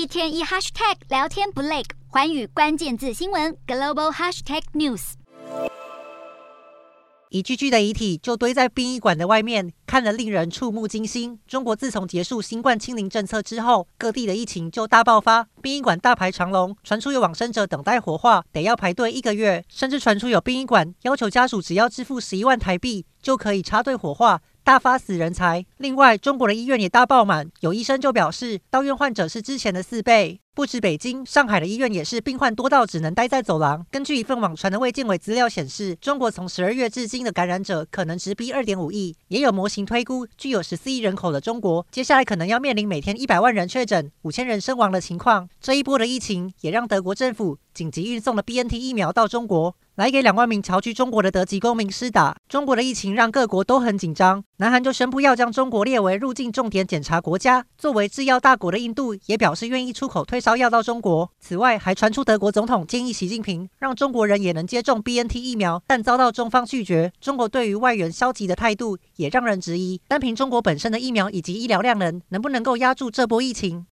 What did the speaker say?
一天一 hashtag 聊天不累，寰宇关键字新闻 global hashtag news。一具具的遗体就堆在殡仪馆的外面，看得令人触目惊心。中国自从结束新冠清零政策之后，各地的疫情就大爆发，殡仪馆大排长龙，传出有往生者等待火化得要排队一个月，甚至传出有殡仪馆要求家属只要支付十一万台币就可以插队火化。大发死人财。另外，中国的医院也大爆满，有医生就表示，到院患者是之前的四倍。不止北京、上海的医院也是病患多到只能待在走廊。根据一份网传的卫健委资料显示，中国从十二月至今的感染者可能直逼二点五亿。也有模型推估，具有十四亿人口的中国，接下来可能要面临每天一百万人确诊、五千人身亡的情况。这一波的疫情也让德国政府紧急运送了 BNT 疫苗到中国。来给两万名侨居中国的德籍公民施打。中国的疫情让各国都很紧张，南韩就宣布要将中国列为入境重点检查国家。作为制药大国的印度也表示愿意出口退烧要到中国。此外，还传出德国总统建议习近平让中国人也能接种 BNT 疫苗，但遭到中方拒绝。中国对于外援消极的态度也让人质疑，单凭中国本身的疫苗以及医疗量能，能不能够压住这波疫情？